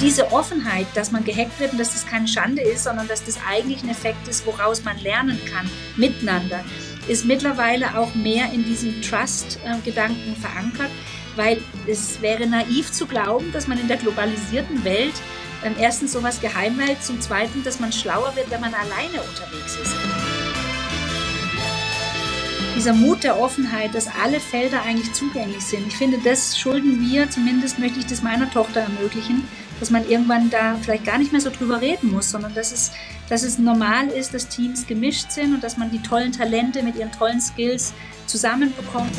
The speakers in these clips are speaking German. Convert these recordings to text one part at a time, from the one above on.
Diese Offenheit, dass man gehackt wird und dass das keine Schande ist, sondern dass das eigentlich ein Effekt ist, woraus man lernen kann, miteinander, ist mittlerweile auch mehr in diesem Trust-Gedanken verankert, weil es wäre naiv zu glauben, dass man in der globalisierten Welt ähm, erstens sowas geheim hält, zum Zweiten, dass man schlauer wird, wenn man alleine unterwegs ist. Dieser Mut der Offenheit, dass alle Felder eigentlich zugänglich sind. Ich finde, das schulden wir, zumindest möchte ich das meiner Tochter ermöglichen, dass man irgendwann da vielleicht gar nicht mehr so drüber reden muss, sondern dass es, dass es normal ist, dass Teams gemischt sind und dass man die tollen Talente mit ihren tollen Skills zusammenbekommt.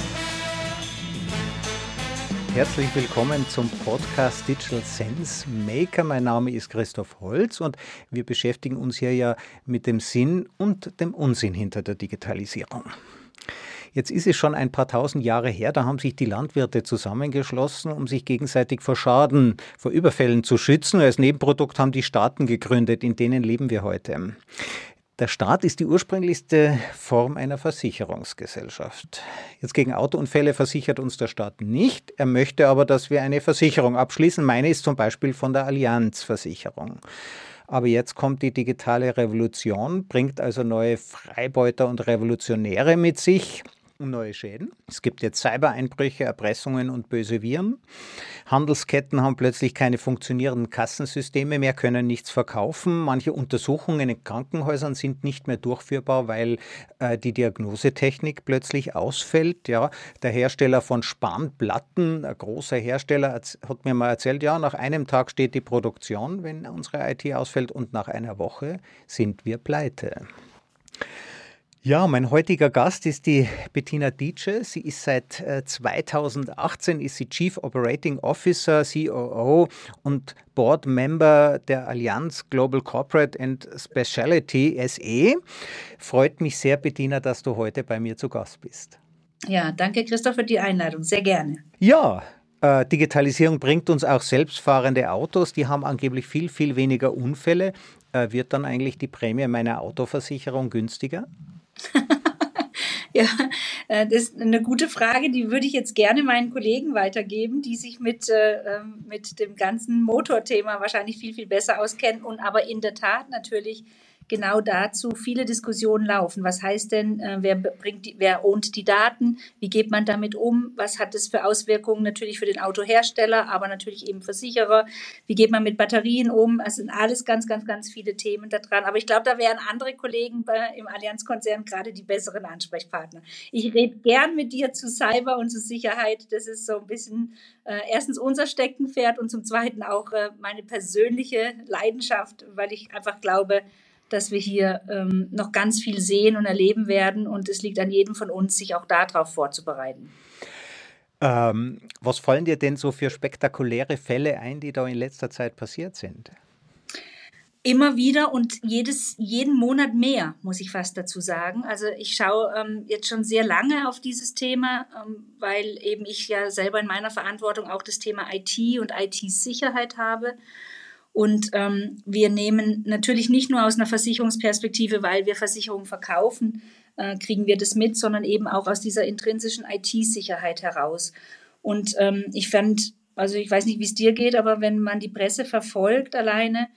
Herzlich willkommen zum Podcast Digital Sense Maker. Mein Name ist Christoph Holz und wir beschäftigen uns hier ja mit dem Sinn und dem Unsinn hinter der Digitalisierung. Jetzt ist es schon ein paar tausend Jahre her, da haben sich die Landwirte zusammengeschlossen, um sich gegenseitig vor Schaden, vor Überfällen zu schützen. Als Nebenprodukt haben die Staaten gegründet, in denen leben wir heute. Der Staat ist die ursprünglichste Form einer Versicherungsgesellschaft. Jetzt gegen Autounfälle versichert uns der Staat nicht. Er möchte aber, dass wir eine Versicherung abschließen. Meine ist zum Beispiel von der Allianz Versicherung. Aber jetzt kommt die digitale Revolution, bringt also neue Freibeuter und Revolutionäre mit sich neue Schäden. Es gibt jetzt Cybereinbrüche, Erpressungen und böse Viren. Handelsketten haben plötzlich keine funktionierenden Kassensysteme mehr, können nichts verkaufen. Manche Untersuchungen in Krankenhäusern sind nicht mehr durchführbar, weil äh, die Diagnosetechnik plötzlich ausfällt. Ja, der Hersteller von Spanplatten, ein großer Hersteller, hat mir mal erzählt, ja, nach einem Tag steht die Produktion, wenn unsere IT ausfällt, und nach einer Woche sind wir pleite. Ja, mein heutiger Gast ist die Bettina Dietsche. Sie ist seit 2018 äh, ist sie Chief Operating Officer, COO und Board Member der Allianz Global Corporate and Specialty SE. Freut mich sehr, Bettina, dass du heute bei mir zu Gast bist. Ja, danke Christoph für die Einladung. Sehr gerne. Ja, äh, Digitalisierung bringt uns auch selbstfahrende Autos, die haben angeblich viel, viel weniger Unfälle. Äh, wird dann eigentlich die Prämie meiner Autoversicherung günstiger? ja, äh, das ist eine gute Frage, die würde ich jetzt gerne meinen Kollegen weitergeben, die sich mit, äh, ähm, mit dem ganzen Motorthema wahrscheinlich viel, viel besser auskennen und aber in der Tat natürlich genau dazu viele Diskussionen laufen. Was heißt denn, äh, wer bringt die, wer ownt die Daten? Wie geht man damit um? Was hat das für Auswirkungen natürlich für den Autohersteller, aber natürlich eben Versicherer? Wie geht man mit Batterien um? Es sind alles ganz, ganz, ganz viele Themen da dran. Aber ich glaube, da wären andere Kollegen bei, im Allianzkonzern gerade die besseren Ansprechpartner. Ich rede gern mit dir zu Cyber und zu Sicherheit. Das ist so ein bisschen äh, erstens unser Steckenpferd und zum Zweiten auch äh, meine persönliche Leidenschaft, weil ich einfach glaube, dass wir hier ähm, noch ganz viel sehen und erleben werden. Und es liegt an jedem von uns, sich auch darauf vorzubereiten. Ähm, was fallen dir denn so für spektakuläre Fälle ein, die da in letzter Zeit passiert sind? Immer wieder und jedes, jeden Monat mehr, muss ich fast dazu sagen. Also ich schaue ähm, jetzt schon sehr lange auf dieses Thema, ähm, weil eben ich ja selber in meiner Verantwortung auch das Thema IT und IT-Sicherheit habe. Und ähm, wir nehmen natürlich nicht nur aus einer Versicherungsperspektive, weil wir Versicherungen verkaufen, äh, kriegen wir das mit, sondern eben auch aus dieser intrinsischen IT-Sicherheit heraus. Und ähm, ich fand, also ich weiß nicht, wie es dir geht, aber wenn man die Presse verfolgt alleine,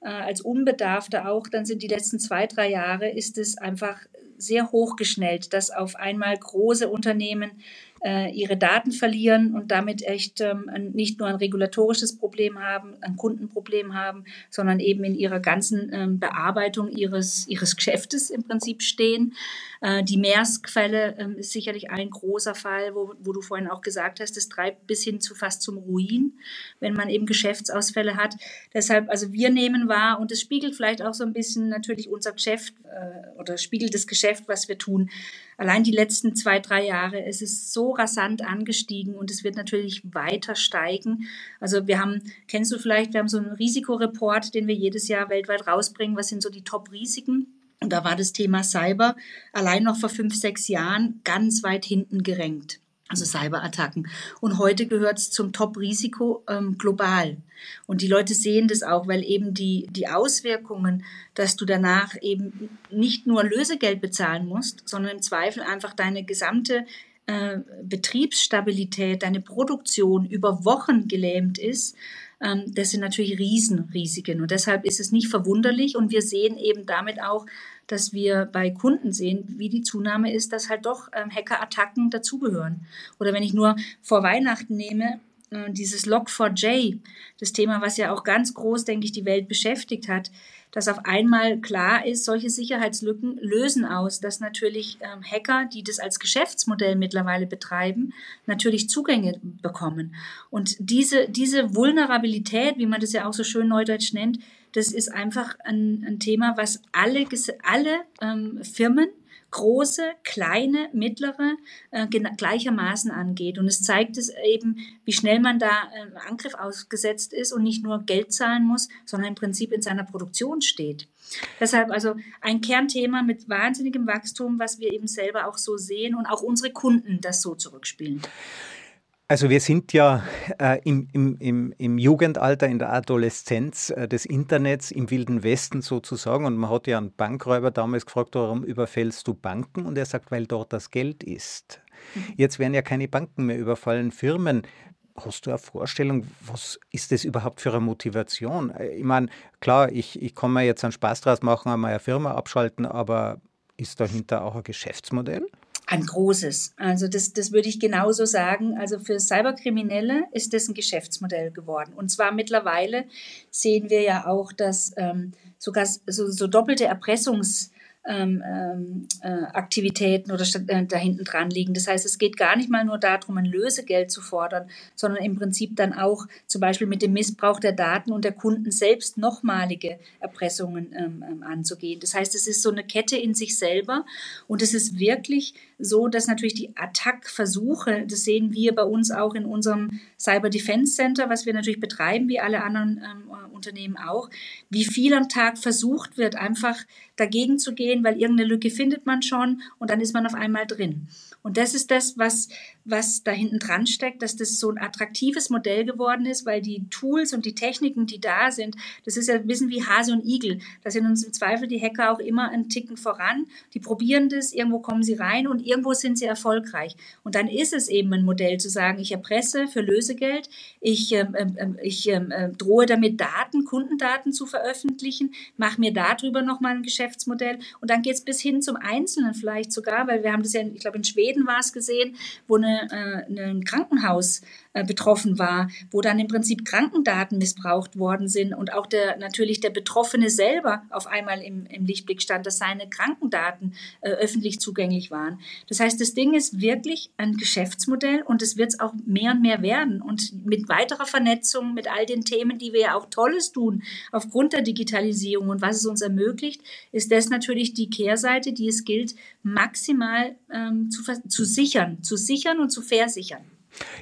äh, als Unbedarfter auch, dann sind die letzten zwei, drei Jahre, ist es einfach sehr hochgeschnellt, dass auf einmal große Unternehmen äh, ihre Daten verlieren und damit echt ähm, nicht nur ein regulatorisches Problem haben, ein Kundenproblem haben, sondern eben in ihrer ganzen ähm, Bearbeitung ihres, ihres Geschäftes im Prinzip stehen. Äh, die Maersk-Fälle ähm, ist sicherlich ein großer Fall, wo, wo du vorhin auch gesagt hast, das treibt bis hin zu fast zum Ruin, wenn man eben Geschäftsausfälle hat. Deshalb, also wir nehmen wahr und es spiegelt vielleicht auch so ein bisschen natürlich unser Geschäft äh, oder spiegelt das Geschäft, was wir tun. Allein die letzten zwei, drei Jahre, es ist so rasant angestiegen und es wird natürlich weiter steigen. Also wir haben, kennst du vielleicht, wir haben so einen Risikoreport, den wir jedes Jahr weltweit rausbringen. Was sind so die Top-Risiken? Und da war das Thema Cyber allein noch vor fünf, sechs Jahren ganz weit hinten gerenkt. Also Cyberattacken. Und heute gehört es zum Top-Risiko ähm, global. Und die Leute sehen das auch, weil eben die, die Auswirkungen, dass du danach eben nicht nur Lösegeld bezahlen musst, sondern im Zweifel einfach deine gesamte äh, Betriebsstabilität, deine Produktion über Wochen gelähmt ist, das sind natürlich Riesenrisiken. Und deshalb ist es nicht verwunderlich und wir sehen eben damit auch, dass wir bei Kunden sehen, wie die Zunahme ist, dass halt doch ähm, Hackerattacken dazugehören. Oder wenn ich nur vor Weihnachten nehme, äh, dieses Log4j, das Thema, was ja auch ganz groß, denke ich, die Welt beschäftigt hat, dass auf einmal klar ist, solche Sicherheitslücken lösen aus, dass natürlich ähm, Hacker, die das als Geschäftsmodell mittlerweile betreiben, natürlich Zugänge bekommen. Und diese, diese Vulnerabilität, wie man das ja auch so schön neudeutsch nennt, das ist einfach ein, ein Thema, was alle, alle ähm, Firmen große, kleine, mittlere äh, gleichermaßen angeht. Und es zeigt es eben, wie schnell man da äh, Angriff ausgesetzt ist und nicht nur Geld zahlen muss, sondern im Prinzip in seiner Produktion steht. Deshalb also ein Kernthema mit wahnsinnigem Wachstum, was wir eben selber auch so sehen und auch unsere Kunden das so zurückspielen. Also wir sind ja äh, im, im, im, Jugendalter, in der Adoleszenz äh, des Internets, im Wilden Westen sozusagen. Und man hat ja einen Bankräuber damals gefragt, warum überfällst du Banken? Und er sagt, weil dort das Geld ist. Mhm. Jetzt werden ja keine Banken mehr überfallen, Firmen. Hast du eine Vorstellung, was ist das überhaupt für eine Motivation? Äh, ich meine, klar, ich, ich kann mir jetzt einen Spaß draus machen, einmal eine Firma abschalten, aber ist dahinter auch ein Geschäftsmodell? Ein großes. Also das, das würde ich genauso sagen. Also für Cyberkriminelle ist das ein Geschäftsmodell geworden. Und zwar mittlerweile sehen wir ja auch, dass ähm, sogar so, so doppelte Erpressungs- ähm, ähm, äh, Aktivitäten oder äh, da hinten dran liegen. Das heißt, es geht gar nicht mal nur darum, ein Lösegeld zu fordern, sondern im Prinzip dann auch zum Beispiel mit dem Missbrauch der Daten und der Kunden selbst nochmalige Erpressungen ähm, ähm, anzugehen. Das heißt, es ist so eine Kette in sich selber und es ist wirklich so, dass natürlich die Attack-Versuche, das sehen wir bei uns auch in unserem Cyber Defense Center, was wir natürlich betreiben, wie alle anderen ähm, Unternehmen auch, wie viel am Tag versucht wird, einfach dagegen zu gehen, weil irgendeine Lücke findet man schon und dann ist man auf einmal drin. Und das ist das, was, was da hinten dran steckt, dass das so ein attraktives Modell geworden ist, weil die Tools und die Techniken, die da sind, das ist ja ein bisschen wie Hase und Igel. Da sind uns im Zweifel die Hacker auch immer einen Ticken voran. Die probieren das, irgendwo kommen sie rein und irgendwo sind sie erfolgreich. Und dann ist es eben ein Modell zu sagen, ich erpresse für Lösegeld, ich, ähm, ähm, ähm ich ähm, äh, drohe damit Daten, Kundendaten zu veröffentlichen, mache mir darüber nochmal ein Geschäftsmodell und dann geht es bis hin zum Einzelnen vielleicht sogar, weil wir haben das ja, ich glaube in Schweden war es gesehen, wo eine, äh, ein Krankenhaus betroffen war, wo dann im Prinzip Krankendaten missbraucht worden sind und auch der natürlich der Betroffene selber auf einmal im, im Lichtblick stand, dass seine Krankendaten äh, öffentlich zugänglich waren. Das heißt, das Ding ist wirklich ein Geschäftsmodell und es wird es auch mehr und mehr werden. Und mit weiterer Vernetzung, mit all den Themen, die wir ja auch Tolles tun, aufgrund der Digitalisierung und was es uns ermöglicht, ist das natürlich die Kehrseite, die es gilt, maximal ähm, zu, zu sichern, zu sichern und zu versichern.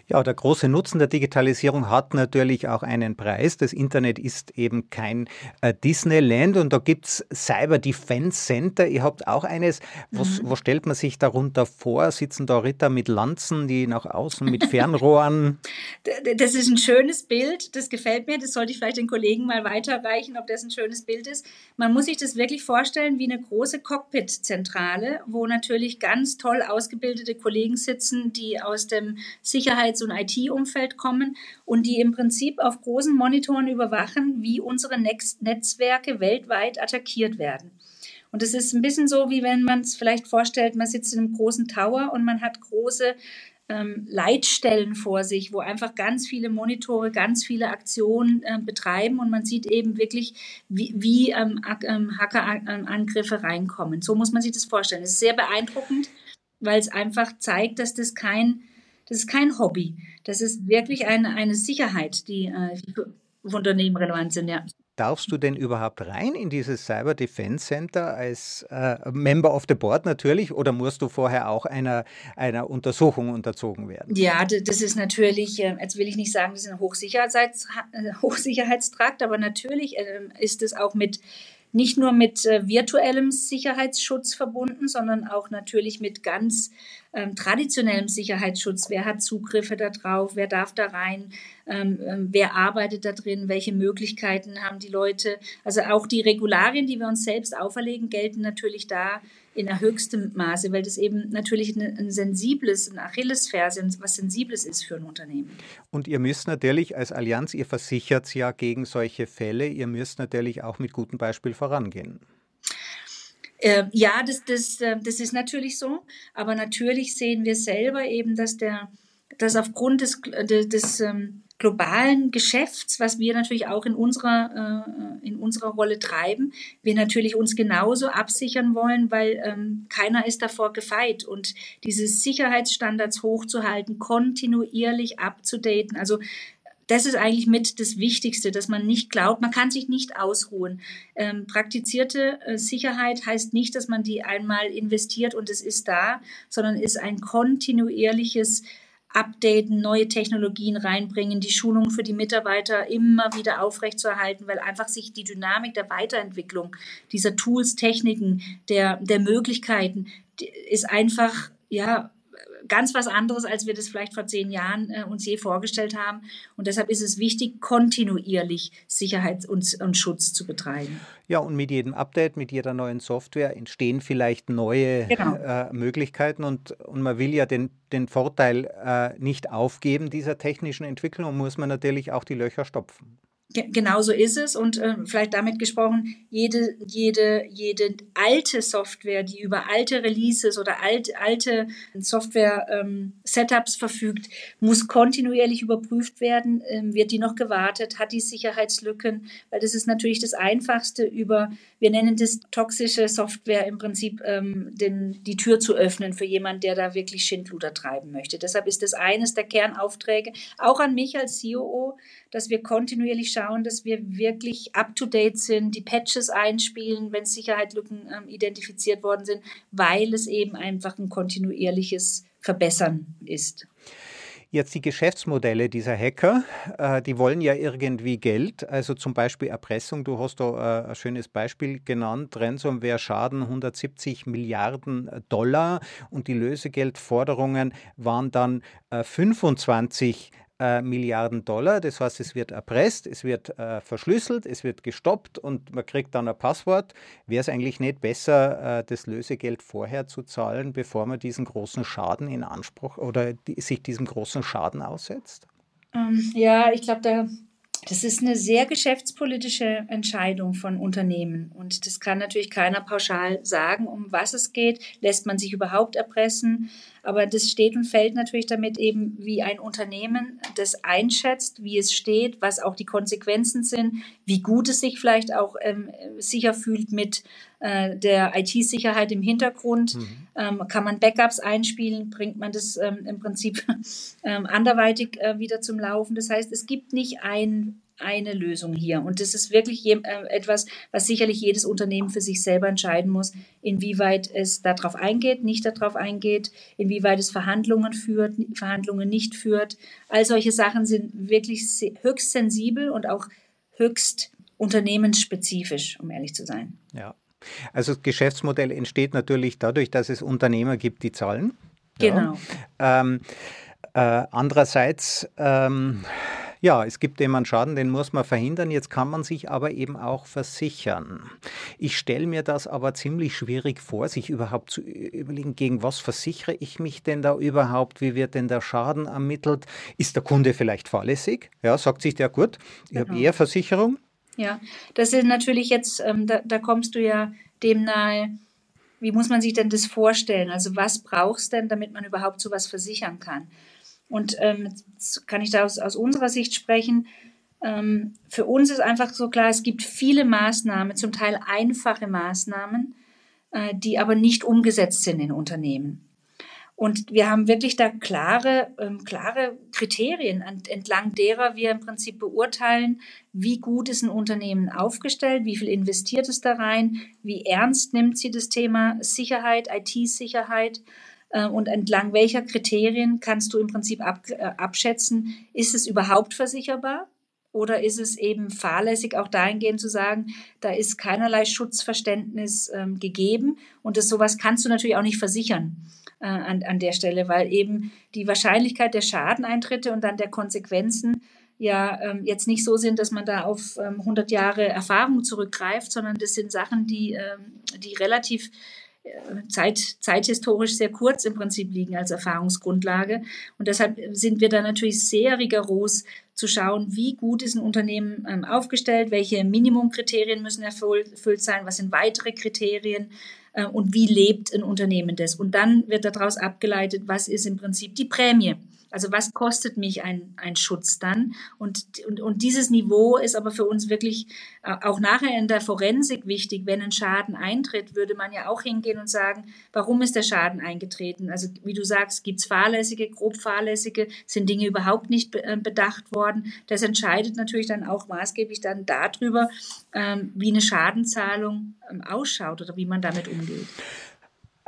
Ja, der große Nutzen der Digitalisierung hat natürlich auch einen Preis. Das Internet ist eben kein äh, Disneyland und da gibt es Cyber Defense Center. Ihr habt auch eines. Was, mhm. was stellt man sich darunter vor? Sitzen da Ritter mit Lanzen, die nach außen mit Fernrohren? das ist ein schönes Bild. Das gefällt mir. Das sollte ich vielleicht den Kollegen mal weiterreichen, ob das ein schönes Bild ist. Man muss sich das wirklich vorstellen wie eine große Cockpit-Zentrale, wo natürlich ganz toll ausgebildete Kollegen sitzen, die aus dem Sicherheits Sicherheits- und IT-Umfeld kommen und die im Prinzip auf großen Monitoren überwachen, wie unsere Netzwerke weltweit attackiert werden. Und es ist ein bisschen so, wie wenn man es vielleicht vorstellt, man sitzt in einem großen Tower und man hat große ähm, Leitstellen vor sich, wo einfach ganz viele Monitore, ganz viele Aktionen äh, betreiben und man sieht eben wirklich, wie, wie ähm, ähm, Hackerangriffe reinkommen. So muss man sich das vorstellen. Es ist sehr beeindruckend, weil es einfach zeigt, dass das kein das ist kein Hobby. Das ist wirklich eine, eine Sicherheit, die äh, für Unternehmen relevant sind, ja. Darfst du denn überhaupt rein in dieses Cyber Defense Center als äh, Member of the Board natürlich oder musst du vorher auch einer, einer Untersuchung unterzogen werden? Ja, das ist natürlich, äh, jetzt will ich nicht sagen, das ist ein Hochsicherheits, äh, Hochsicherheitstrakt, aber natürlich äh, ist es auch mit nicht nur mit äh, virtuellem Sicherheitsschutz verbunden, sondern auch natürlich mit ganz ähm, traditionellem Sicherheitsschutz. Wer hat Zugriffe darauf? Wer darf da rein? Ähm, ähm, wer arbeitet da drin? Welche Möglichkeiten haben die Leute? Also auch die Regularien, die wir uns selbst auferlegen, gelten natürlich da in höchstem Maße, weil das eben natürlich ein, ein sensibles, ein Achillesferse, was Sensibles ist für ein Unternehmen. Und ihr müsst natürlich als Allianz, ihr versichert ja gegen solche Fälle, ihr müsst natürlich auch mit gutem Beispiel vorangehen. Äh, ja, das, das, äh, das ist natürlich so, aber natürlich sehen wir selber eben, dass der, dass aufgrund des, des, des ähm, globalen Geschäfts, was wir natürlich auch in unserer, äh, in unserer Rolle treiben, wir natürlich uns genauso absichern wollen, weil ähm, keiner ist davor gefeit. Und diese Sicherheitsstandards hochzuhalten, kontinuierlich abzudaten, also das ist eigentlich mit das Wichtigste, dass man nicht glaubt, man kann sich nicht ausruhen. Ähm, praktizierte äh, Sicherheit heißt nicht, dass man die einmal investiert und es ist da, sondern ist ein kontinuierliches updaten, neue Technologien reinbringen, die Schulung für die Mitarbeiter immer wieder aufrechtzuerhalten, weil einfach sich die Dynamik der Weiterentwicklung dieser Tools, Techniken, der, der Möglichkeiten ist einfach, ja, ganz was anderes, als wir das vielleicht vor zehn Jahren äh, uns je vorgestellt haben. Und deshalb ist es wichtig, kontinuierlich Sicherheit und, und Schutz zu betreiben. Ja, und mit jedem Update, mit jeder neuen Software entstehen vielleicht neue genau. äh, Möglichkeiten und, und man will ja den, den Vorteil äh, nicht aufgeben dieser technischen Entwicklung und muss man natürlich auch die Löcher stopfen. Genau so ist es und äh, vielleicht damit gesprochen, jede, jede, jede alte Software, die über alte Releases oder alt, alte Software-Setups ähm, verfügt, muss kontinuierlich überprüft werden. Ähm, wird die noch gewartet? Hat die Sicherheitslücken? Weil das ist natürlich das Einfachste über, wir nennen das toxische Software im Prinzip, ähm, den, die Tür zu öffnen für jemanden, der da wirklich Schindluder treiben möchte. Deshalb ist das eines der Kernaufträge, auch an mich als COO, dass wir kontinuierlich schauen, dass wir wirklich up-to-date sind, die Patches einspielen, wenn Sicherheitslücken ähm, identifiziert worden sind, weil es eben einfach ein kontinuierliches Verbessern ist. Jetzt die Geschäftsmodelle dieser Hacker, äh, die wollen ja irgendwie Geld, also zum Beispiel Erpressung. Du hast da äh, ein schönes Beispiel genannt. Ransomware Schaden 170 Milliarden Dollar und die Lösegeldforderungen waren dann äh, 25 äh, Milliarden Dollar. Das heißt, es wird erpresst, es wird äh, verschlüsselt, es wird gestoppt und man kriegt dann ein Passwort. Wäre es eigentlich nicht besser, äh, das Lösegeld vorher zu zahlen, bevor man diesen großen Schaden in Anspruch oder die, sich diesem großen Schaden aussetzt? Ähm, ja, ich glaube, da das ist eine sehr geschäftspolitische Entscheidung von Unternehmen. Und das kann natürlich keiner pauschal sagen, um was es geht. Lässt man sich überhaupt erpressen? Aber das steht und fällt natürlich damit eben, wie ein Unternehmen das einschätzt, wie es steht, was auch die Konsequenzen sind, wie gut es sich vielleicht auch ähm, sicher fühlt mit äh, der IT-Sicherheit im Hintergrund. Mhm. Ähm, kann man Backups einspielen? Bringt man das ähm, im Prinzip ähm, anderweitig äh, wieder zum Laufen? Das heißt, es gibt nicht ein eine Lösung hier. Und das ist wirklich äh, etwas, was sicherlich jedes Unternehmen für sich selber entscheiden muss, inwieweit es darauf eingeht, nicht darauf eingeht, inwieweit es Verhandlungen führt, Verhandlungen nicht führt. All solche Sachen sind wirklich höchst sensibel und auch höchst unternehmensspezifisch, um ehrlich zu sein. Ja. Also das Geschäftsmodell entsteht natürlich dadurch, dass es Unternehmer gibt, die zahlen. Genau. Ja. Ähm, äh, andererseits ähm, ja, es gibt eben einen Schaden, den muss man verhindern. Jetzt kann man sich aber eben auch versichern. Ich stelle mir das aber ziemlich schwierig vor, sich überhaupt zu überlegen, gegen was versichere ich mich denn da überhaupt? Wie wird denn der Schaden ermittelt? Ist der Kunde vielleicht fahrlässig? Ja, sagt sich der gut, ich genau. habe eher Versicherung. Ja, das ist natürlich jetzt, ähm, da, da kommst du ja dem nahe, wie muss man sich denn das vorstellen? Also was brauchst denn, damit man überhaupt sowas versichern kann? Und ähm, kann ich da aus, aus unserer Sicht sprechen. Ähm, für uns ist einfach so klar, es gibt viele Maßnahmen, zum Teil einfache Maßnahmen, äh, die aber nicht umgesetzt sind in Unternehmen. Und wir haben wirklich da klare, ähm, klare Kriterien, entlang derer wir im Prinzip beurteilen, wie gut ist ein Unternehmen aufgestellt, wie viel investiert es da rein, wie ernst nimmt sie das Thema Sicherheit, IT-Sicherheit und entlang welcher Kriterien kannst du im Prinzip ab, äh, abschätzen, ist es überhaupt versicherbar? Oder ist es eben fahrlässig, auch dahingehend zu sagen, da ist keinerlei Schutzverständnis ähm, gegeben und das sowas kannst du natürlich auch nicht versichern äh, an, an der Stelle, weil eben die Wahrscheinlichkeit der Schadeneintritte und dann der Konsequenzen ja ähm, jetzt nicht so sind, dass man da auf ähm, 100 Jahre Erfahrung zurückgreift, sondern das sind Sachen, die, ähm, die relativ Zeit, zeithistorisch sehr kurz im Prinzip liegen als Erfahrungsgrundlage. Und deshalb sind wir da natürlich sehr rigoros zu schauen, wie gut ist ein Unternehmen ähm, aufgestellt, welche Minimumkriterien müssen erfüllt sein, was sind weitere Kriterien äh, und wie lebt ein Unternehmen das. Und dann wird daraus abgeleitet, was ist im Prinzip die Prämie. Also was kostet mich ein, ein Schutz dann? Und, und, und dieses Niveau ist aber für uns wirklich äh, auch nachher in der Forensik wichtig. Wenn ein Schaden eintritt, würde man ja auch hingehen und sagen, warum ist der Schaden eingetreten? Also wie du sagst, gibt es fahrlässige, grob fahrlässige, sind Dinge überhaupt nicht äh, bedacht worden? Das entscheidet natürlich dann auch maßgeblich dann darüber, ähm, wie eine Schadenzahlung ähm, ausschaut oder wie man damit umgeht.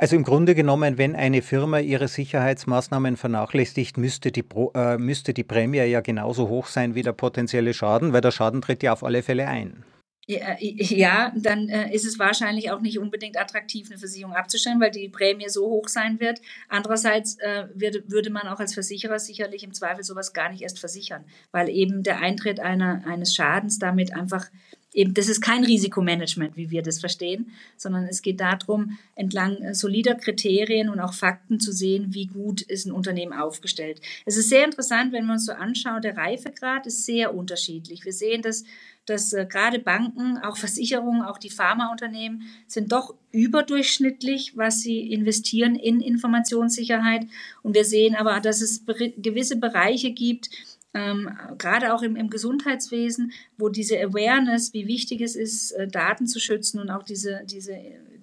Also im Grunde genommen, wenn eine Firma ihre Sicherheitsmaßnahmen vernachlässigt, müsste die, Pro, äh, müsste die Prämie ja genauso hoch sein wie der potenzielle Schaden, weil der Schaden tritt ja auf alle Fälle ein. Ja, ja dann äh, ist es wahrscheinlich auch nicht unbedingt attraktiv, eine Versicherung abzustellen, weil die Prämie so hoch sein wird. Andererseits äh, würde, würde man auch als Versicherer sicherlich im Zweifel sowas gar nicht erst versichern, weil eben der Eintritt einer, eines Schadens damit einfach eben, das ist kein Risikomanagement, wie wir das verstehen, sondern es geht darum, entlang äh, solider Kriterien und auch Fakten zu sehen, wie gut ist ein Unternehmen aufgestellt. Es ist sehr interessant, wenn man uns so anschaut, der Reifegrad ist sehr unterschiedlich. Wir sehen, dass, dass äh, gerade Banken, auch Versicherungen, auch die Pharmaunternehmen sind doch überdurchschnittlich, was sie investieren in Informationssicherheit. Und wir sehen aber, dass es gewisse Bereiche gibt, ähm, gerade auch im, im, Gesundheitswesen, wo diese Awareness, wie wichtig es ist, äh, Daten zu schützen und auch diese, diese,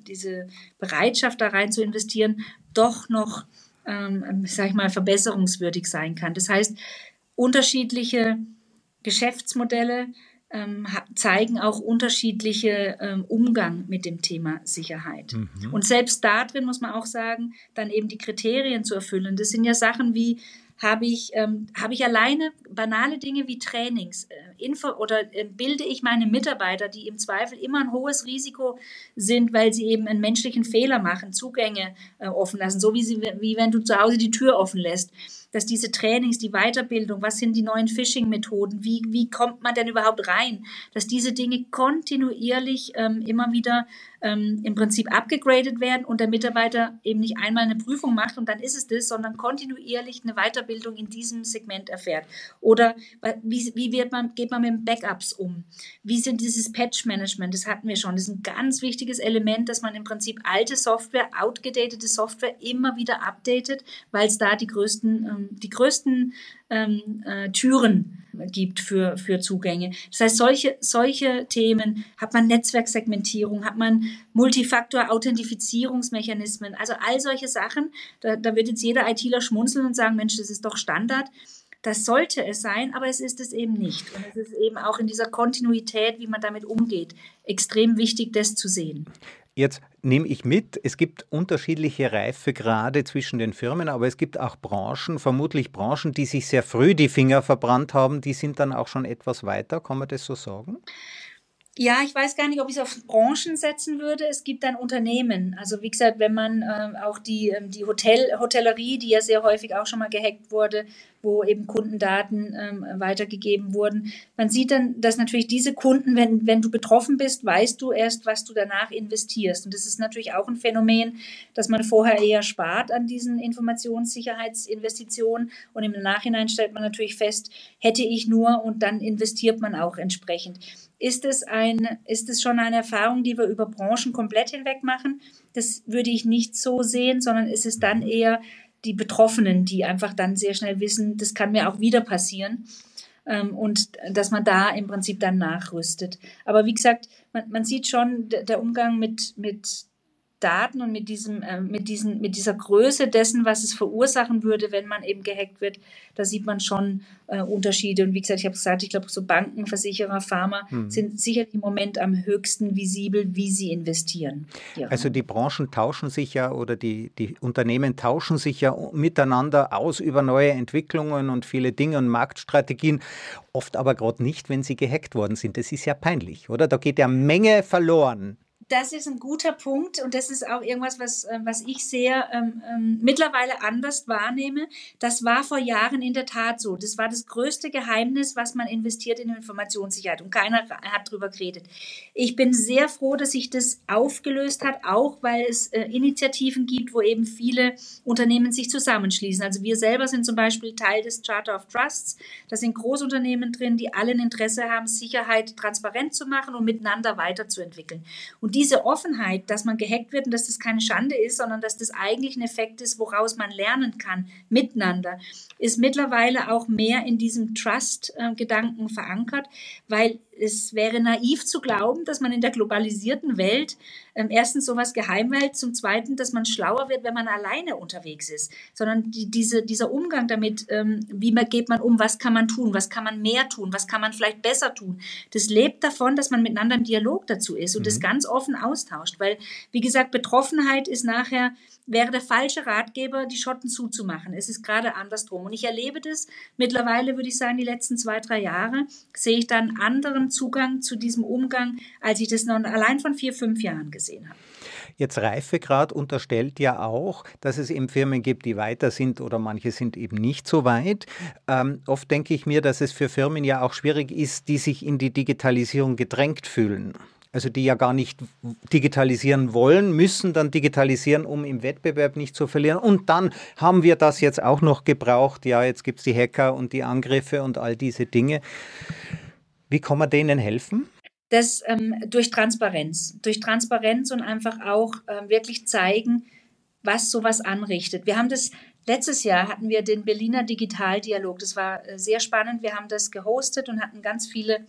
diese Bereitschaft da rein zu investieren, doch noch, ähm, sag ich mal, verbesserungswürdig sein kann. Das heißt, unterschiedliche Geschäftsmodelle ähm, zeigen auch unterschiedliche ähm, Umgang mit dem Thema Sicherheit. Mhm. Und selbst da drin muss man auch sagen, dann eben die Kriterien zu erfüllen. Das sind ja Sachen wie habe ich, ähm, habe ich alleine banale Dinge wie Trainings, äh, Info oder äh, bilde ich meine Mitarbeiter, die im Zweifel immer ein hohes Risiko sind, weil sie eben einen menschlichen Fehler machen, Zugänge äh, offen lassen, so wie, sie, wie wenn du zu Hause die Tür offen lässt dass diese Trainings, die Weiterbildung, was sind die neuen Phishing-Methoden, wie, wie kommt man denn überhaupt rein, dass diese Dinge kontinuierlich ähm, immer wieder ähm, im Prinzip abgegradet werden und der Mitarbeiter eben nicht einmal eine Prüfung macht und dann ist es das, sondern kontinuierlich eine Weiterbildung in diesem Segment erfährt. Oder wie, wie wird man, geht man mit Backups um? Wie sind dieses Patch-Management? Das hatten wir schon. Das ist ein ganz wichtiges Element, dass man im Prinzip alte Software, outgedatete Software immer wieder updatet, weil es da die größten, ähm, die größten ähm, äh, Türen gibt für, für Zugänge. Das heißt, solche, solche Themen hat man Netzwerksegmentierung, hat man Multifaktor-Authentifizierungsmechanismen, also all solche Sachen. Da, da wird jetzt jeder ITler schmunzeln und sagen, Mensch, das ist doch Standard. Das sollte es sein, aber es ist es eben nicht. Und es ist eben auch in dieser Kontinuität, wie man damit umgeht, extrem wichtig, das zu sehen. Jetzt nehme ich mit, es gibt unterschiedliche Reifegrade zwischen den Firmen, aber es gibt auch Branchen, vermutlich Branchen, die sich sehr früh die Finger verbrannt haben, die sind dann auch schon etwas weiter. Kann man das so sagen? Ja, ich weiß gar nicht, ob ich es auf Branchen setzen würde. Es gibt dann Unternehmen. Also wie gesagt, wenn man ähm, auch die, ähm, die Hotel, Hotellerie, die ja sehr häufig auch schon mal gehackt wurde, wo eben Kundendaten ähm, weitergegeben wurden. Man sieht dann, dass natürlich diese Kunden, wenn, wenn du betroffen bist, weißt du erst, was du danach investierst. Und das ist natürlich auch ein Phänomen, dass man vorher eher spart an diesen Informationssicherheitsinvestitionen und im Nachhinein stellt man natürlich fest, hätte ich nur und dann investiert man auch entsprechend. Ist es, ein, ist es schon eine Erfahrung, die wir über Branchen komplett hinweg machen? Das würde ich nicht so sehen, sondern ist es dann eher die Betroffenen, die einfach dann sehr schnell wissen, das kann mir auch wieder passieren. Ähm, und dass man da im Prinzip dann nachrüstet. Aber wie gesagt, man, man sieht schon, der Umgang mit, mit Daten und mit diesem, äh, mit diesen, mit dieser Größe dessen, was es verursachen würde, wenn man eben gehackt wird, da sieht man schon äh, Unterschiede. Und wie gesagt, ich habe gesagt, ich glaube, so Banken, Versicherer, Pharma mhm. sind sicher im Moment am höchsten visibel, wie sie investieren. Ja. Also die Branchen tauschen sich ja oder die, die Unternehmen tauschen sich ja miteinander aus über neue Entwicklungen und viele Dinge und Marktstrategien. Oft aber gerade nicht, wenn sie gehackt worden sind. Das ist ja peinlich, oder? Da geht ja Menge verloren Das ist ein guter Punkt und das ist auch irgendwas, was, äh, was ich sehr ähm, ähm, mittlerweile anders wahrnehme. Das war vor Jahren in der Tat so. Das war das größte Geheimnis, was man investiert in Informationssicherheit und keiner hat drüber geredet. Ich bin sehr froh, dass sich das aufgelöst hat, auch weil es äh, Initiativen gibt, wo eben viele Unternehmen sich zusammenschließen. Also wir selber sind zum Beispiel Teil des Charter of Trusts. Da sind Großunternehmen drin, die alle ein Interesse haben, Sicherheit transparent zu machen und miteinander weiterzuentwickeln. Und diese Offenheit, dass man gehackt wird und dass das keine Schande ist, sondern dass das eigentlich ein Effekt ist, woraus man lernen kann miteinander, ist mittlerweile auch mehr in diesem Trust-Gedanken verankert, weil es wäre naiv zu glauben, dass man in der globalisierten Welt ähm, erstens sowas geheim hält, zum Zweiten, dass man schlauer wird, wenn man alleine unterwegs ist, sondern die, diese, dieser Umgang damit, ähm, wie man, geht man um, was kann man tun, was kann man mehr tun, was kann man vielleicht besser tun, das lebt davon, dass man miteinander im Dialog dazu ist und mhm. das ganz offen austauscht, weil, wie gesagt, Betroffenheit ist nachher wäre der falsche Ratgeber, die Schotten zuzumachen. Es ist gerade andersrum. Und ich erlebe das mittlerweile, würde ich sagen, die letzten zwei, drei Jahre, sehe ich da einen anderen Zugang zu diesem Umgang, als ich das noch allein von vier, fünf Jahren gesehen habe. Jetzt Reifegrad unterstellt ja auch, dass es eben Firmen gibt, die weiter sind oder manche sind eben nicht so weit. Ähm, oft denke ich mir, dass es für Firmen ja auch schwierig ist, die sich in die Digitalisierung gedrängt fühlen also die ja gar nicht digitalisieren wollen, müssen dann digitalisieren, um im Wettbewerb nicht zu verlieren. Und dann haben wir das jetzt auch noch gebraucht. Ja, jetzt gibt es die Hacker und die Angriffe und all diese Dinge. Wie kann man denen helfen? Das ähm, durch Transparenz. Durch Transparenz und einfach auch äh, wirklich zeigen, was sowas anrichtet. Wir haben das letztes Jahr hatten wir den Berliner Digitaldialog. Das war äh, sehr spannend. Wir haben das gehostet und hatten ganz viele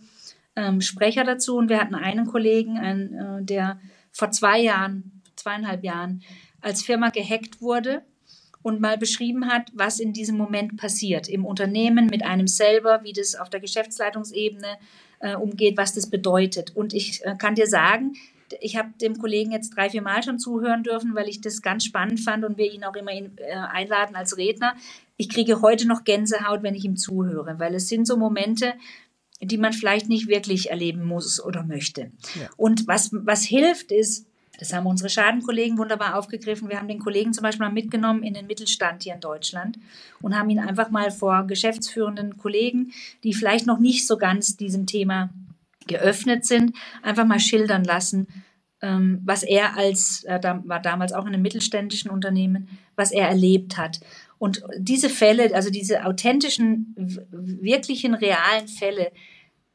ähm, Sprecher dazu und wir hatten einen Kollegen, ein, äh, der vor zwei Jahren, zweieinhalb Jahren als Firma gehackt wurde und mal beschrieben hat, was in diesem Moment passiert im Unternehmen mit einem selber, wie das auf der Geschäftsleitungsebene äh, umgeht, was das bedeutet. Und ich äh, kann dir sagen, ich habe dem Kollegen jetzt drei, vier Mal schon zuhören dürfen, weil ich das ganz spannend fand und wir ihn auch immer in, äh, einladen als Redner. Ich kriege heute noch Gänsehaut, wenn ich ihm zuhöre, weil es sind so Momente, die man vielleicht nicht wirklich erleben muss oder möchte. Ja. Und was, was hilft, ist, das haben unsere Schadenkollegen wunderbar aufgegriffen. Wir haben den Kollegen zum Beispiel mal mitgenommen in den Mittelstand hier in Deutschland und haben ihn einfach mal vor geschäftsführenden Kollegen, die vielleicht noch nicht so ganz diesem Thema geöffnet sind, einfach mal schildern lassen, ähm, was er als, er war damals auch in einem mittelständischen Unternehmen, was er erlebt hat. Und diese Fälle, also diese authentischen, wirklichen, realen Fälle,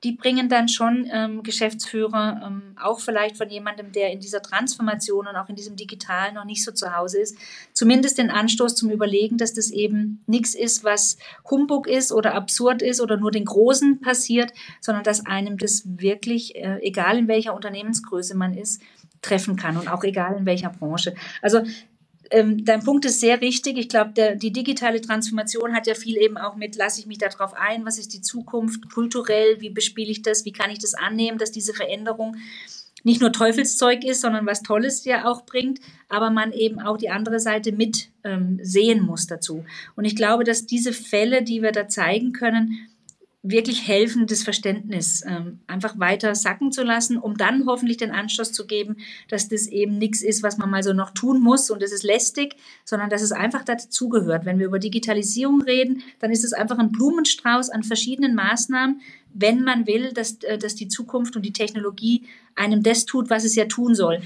die bringen dann schon ähm, Geschäftsführer, ähm, auch vielleicht von jemandem, der in dieser Transformation und auch in diesem Digitalen noch nicht so zu Hause ist, zumindest den Anstoß zum Überlegen, dass das eben nichts ist, was Humbug ist oder absurd ist oder nur den Großen passiert, sondern dass einem das wirklich, äh, egal in welcher Unternehmensgröße man ist, treffen kann und auch egal in welcher Branche. Also ähm, dein Punkt ist sehr richtig. Ich glaube, die digitale Transformation hat ja viel eben auch mit, lasse ich mich darauf ein, was ist die Zukunft kulturell, wie bespiele ich das, wie kann ich das annehmen, dass diese Veränderung nicht nur Teufelszeug ist, sondern was Tolles ja auch bringt, aber man eben auch die andere Seite mit ähm, sehen muss dazu. Und ich glaube, dass diese Fälle, die wir da zeigen können, wirklich helfen, das Verständnis ähm, einfach weiter sacken zu lassen, um dann hoffentlich den Anschluss zu geben, dass das eben nichts ist, was man mal so noch tun muss und das ist lästig, sondern dass es einfach dazugehört. Wenn wir über Digitalisierung reden, dann ist es einfach ein Blumenstrauß an verschiedenen Maßnahmen, wenn man will, dass, äh, dass die Zukunft und die Technologie einem das tut, was es ja tun soll.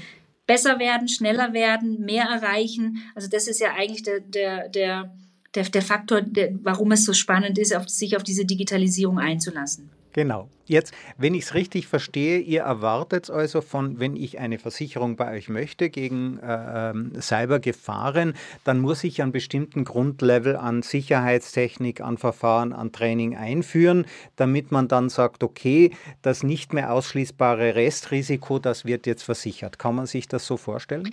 Besser werden, schneller werden, mehr erreichen. Also das ist ja eigentlich der, der, der der, der Faktor, der, warum es so spannend ist, auf, sich auf diese Digitalisierung einzulassen. Genau. Jetzt, wenn ich es richtig verstehe, ihr erwartet also von, wenn ich eine Versicherung bei euch möchte gegen äh, Cybergefahren, dann muss ich einen bestimmten Grundlevel an Sicherheitstechnik, an Verfahren, an Training einführen, damit man dann sagt, okay, das nicht mehr ausschließbare Restrisiko, das wird jetzt versichert. Kann man sich das so vorstellen?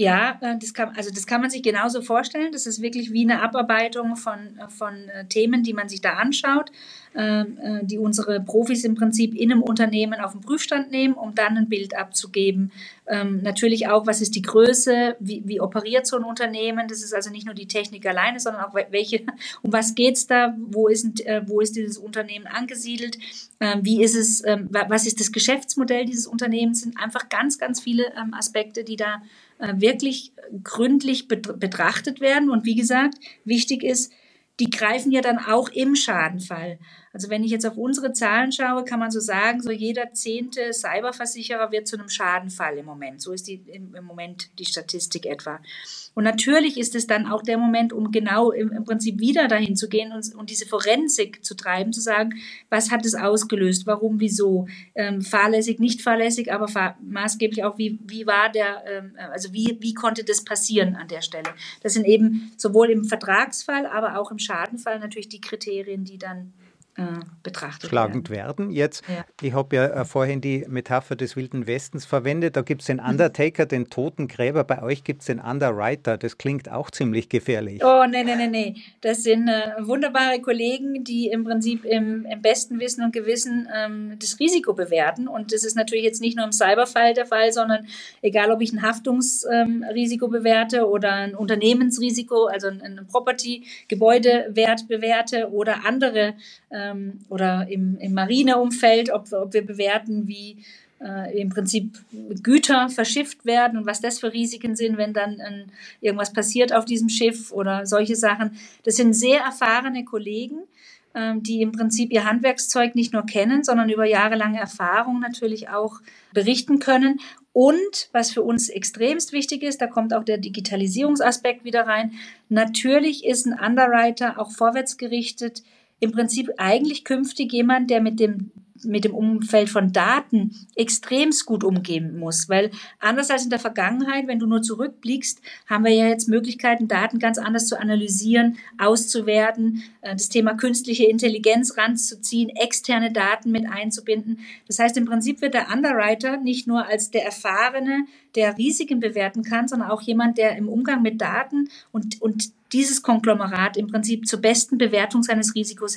Ja, äh, das kann, also das kann man sich genauso vorstellen. Das ist wirklich wie eine Abarbeitung von, von äh, Themen, die man sich da anschaut, ähm, äh, die unsere Profis im Prinzip in einem Unternehmen auf den Prüfstand nehmen, um dann ein Bild abzugeben. Ähm, natürlich auch, was ist die Größe, wie, wie operiert so ein Unternehmen. Das ist also nicht nur die Technik alleine, sondern auch welche, um was geht's da, wo ist, wo ist dieses Unternehmen angesiedelt, ähm, wie ist es, was ist das Geschäftsmodell dieses Unternehmens, sind einfach ganz, ganz viele Aspekte, die da äh, wirklich gründlich betrachtet werden. Und wie gesagt, wichtig ist, die greifen ja dann auch im Schadenfall. Also wenn ich jetzt auf unsere Zahlen schaue, kann man so sagen, so jeder zehnte Cyberversicherer wird zu einem Schadenfall im Moment. So ist die, im, Moment die Statistik etwa. Und natürlich ist es dann auch der Moment, um genau im, im Prinzip wieder dahin zu gehen und, und, diese Forensik zu treiben, zu sagen, was hat es ausgelöst, warum, wieso, ähm, fahrlässig, nicht fahrlässig, aber fahr maßgeblich auch, wie, wie war der, ähm, also wie, wie konnte das passieren an der Stelle. Das sind eben sowohl im Vertragsfall, aber auch im Schadenfall natürlich die Kriterien, die dann äh, betrachtet schlagend werden. werden. Jetzt, ja. ich habe ja äh, vorhin die Metapher des Wilden Westens verwendet. Da gibt es den Undertaker, den Totengräber. Bei euch gibt es den Underwriter. Das klingt auch ziemlich gefährlich. Oh, nee, nee, nee, nee. Das sind äh, wunderbare Kollegen, die im Prinzip im, im besten Wissen und Gewissen ähm, das Risiko bewerten. Und das ist natürlich jetzt nicht nur im Cyberfall der Fall, sondern egal, ob ich ein Haftungsrisiko ähm, bewerte oder ein Unternehmensrisiko, also ein, ein Property-Gebäudewert bewerte oder andere ähm, oder im, im Marineumfeld, ob, ob wir bewerten, wie äh, im Prinzip Güter verschifft werden und was das für Risiken sind, wenn dann äh, irgendwas passiert auf diesem Schiff oder solche Sachen. Das sind sehr erfahrene Kollegen, äh, die im Prinzip ihr Handwerkszeug nicht nur kennen, sondern über jahrelange Erfahrung natürlich auch berichten können. Und was für uns extremst wichtig ist, da kommt auch der Digitalisierungsaspekt wieder rein. Natürlich ist ein Underwriter auch vorwärtsgerichtet im Prinzip eigentlich künftig jemand, der mit dem mit dem Umfeld von Daten extremst gut umgehen muss, weil anders als in der Vergangenheit, wenn du nur zurückblickst, haben wir ja jetzt Möglichkeiten, Daten ganz anders zu analysieren, auszuwerten, äh, das Thema künstliche Intelligenz ranzuziehen, externe Daten mit einzubinden. Das heißt, im Prinzip wird der Underwriter nicht nur als der Erfahrene, der Risiken bewerten kann, sondern auch jemand, der im Umgang mit Daten und, und dieses Konglomerat im Prinzip zur besten Bewertung seines Risikos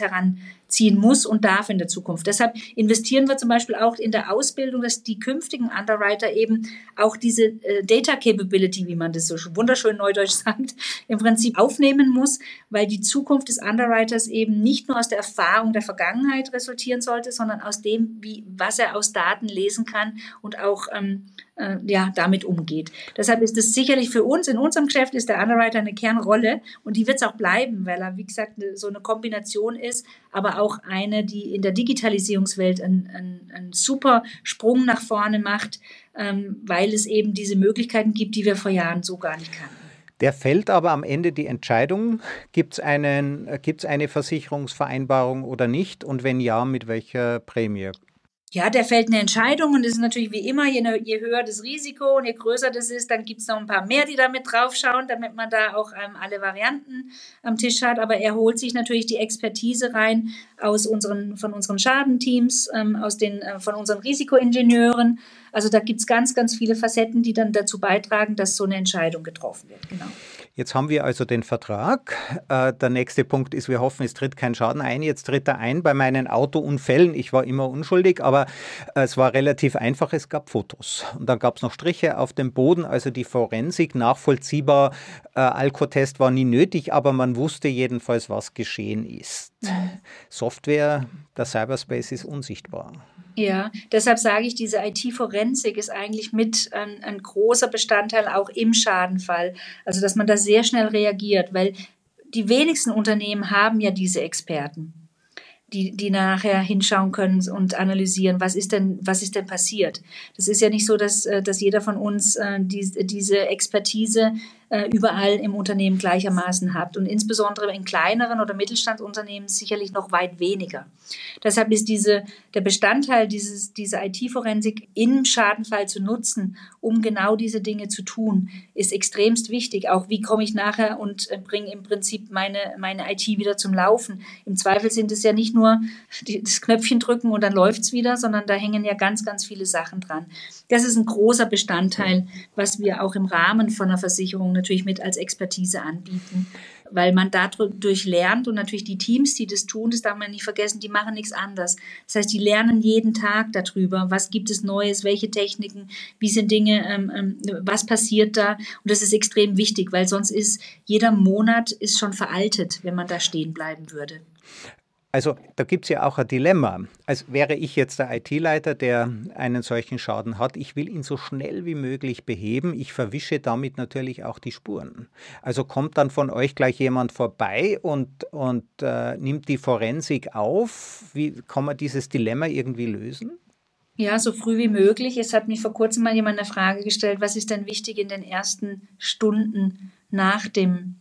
heranziehen muss und darf in der Zukunft. Deshalb investieren wir zum Beispiel auch in der Ausbildung, dass die künftigen Underwriter eben auch diese äh, Data Capability, wie man das so wunderschön neudeutsch sagt, im Prinzip aufnehmen muss, weil die Zukunft des Underwriters eben nicht nur aus der Erfahrung der Vergangenheit resultieren sollte, sondern aus dem, wie, was er aus Daten lesen kann und auch ähm, äh, ja, damit umgeht. Deshalb ist es sicherlich für uns, in unserem Geschäft ist der Underwriter eine Kernrolle und die wird es auch bleiben, weil er, wie gesagt, so eine Kombination ist, aber auch eine, die in der Digitalisierungswelt einen, einen, einen super Sprung nach vorne macht, ähm, weil es eben diese Möglichkeiten gibt, die wir vor Jahren so gar nicht kannten. Der fällt aber am Ende die Entscheidung, gibt es eine Versicherungsvereinbarung oder nicht und wenn ja, mit welcher Prämie? Ja, der fällt eine Entscheidung und es ist natürlich wie immer, je, je, höher das Risiko und je größer das ist, dann gibt es noch ein paar mehr, die da mit draufschauen, damit man da auch ähm, alle Varianten am Tisch hat. Aber er holt sich natürlich die Expertise rein aus unseren, von unseren Schadenteams, ähm, aus den, äh, von unseren Risikoingenieuren. Also da gibt es ganz, ganz viele Facetten, die dann dazu beitragen, dass so eine Entscheidung getroffen wird. Genau. Jetzt haben wir also den Vertrag. Äh, der nächste Punkt ist, wir hoffen, es tritt kein Schaden ein. Jetzt tritt er ein bei meinen Autounfällen. Ich war immer unschuldig, aber äh, es war relativ einfach. Es gab Fotos. Und dann gab es noch Striche auf dem Boden, also die Forensik nachvollziehbar. Äh, Alkotest war nie nötig, aber man wusste jedenfalls, was geschehen ist. Software, der Cyberspace ist unsichtbar. Ja, deshalb sage ich, diese IT-Forensik ist eigentlich mit ein, ein, großer Bestandteil auch im Schadenfall. Also, dass man da sehr schnell reagiert, weil die wenigsten Unternehmen haben ja diese Experten, die, die nachher hinschauen können und analysieren, was ist denn, was ist denn passiert. Das ist ja nicht so, dass, äh, dass jeder von uns äh, die, diese Expertise äh, überall im Unternehmen gleichermaßen habt. Und insbesondere in kleineren oder Mittelstandsunternehmen sicherlich noch weit weniger. Deshalb ist diese, der Bestandteil dieses, dieser IT-Forensik im Schadenfall zu nutzen, um genau diese Dinge zu tun, ist extremst wichtig. Auch wie komme ich nachher und äh, bringe im Prinzip meine, meine IT wieder zum Laufen. Im Zweifel sind es ja nicht nur die, das Knöpfchen drücken und dann läuft es wieder, sondern da hängen ja ganz, ganz viele Sachen dran. Das ist ein großer Bestandteil, was wir auch im Rahmen von einer Versicherung natürlich mit als Expertise anbieten weil man dadurch lernt und natürlich die Teams, die das tun, das darf man nicht vergessen, die machen nichts anderes. Das heißt, die lernen jeden Tag darüber, was gibt es Neues, welche Techniken, wie sind Dinge, ähm, ähm, was passiert da. Und das ist extrem wichtig, weil sonst ist jeder Monat ist schon veraltet, wenn man da stehen bleiben würde. Also da gibt es ja auch ein Dilemma. Als wäre ich jetzt der IT-Leiter, der einen solchen Schaden hat, ich will ihn so schnell wie möglich beheben. Ich verwische damit natürlich auch die Spuren. Also kommt dann von euch gleich jemand vorbei und, und äh, nimmt die Forensik auf. Wie kann man dieses Dilemma irgendwie lösen? Ja, so früh wie möglich. Es hat mich vor kurzem mal jemand eine Frage gestellt, was ist denn wichtig in den ersten Stunden nach dem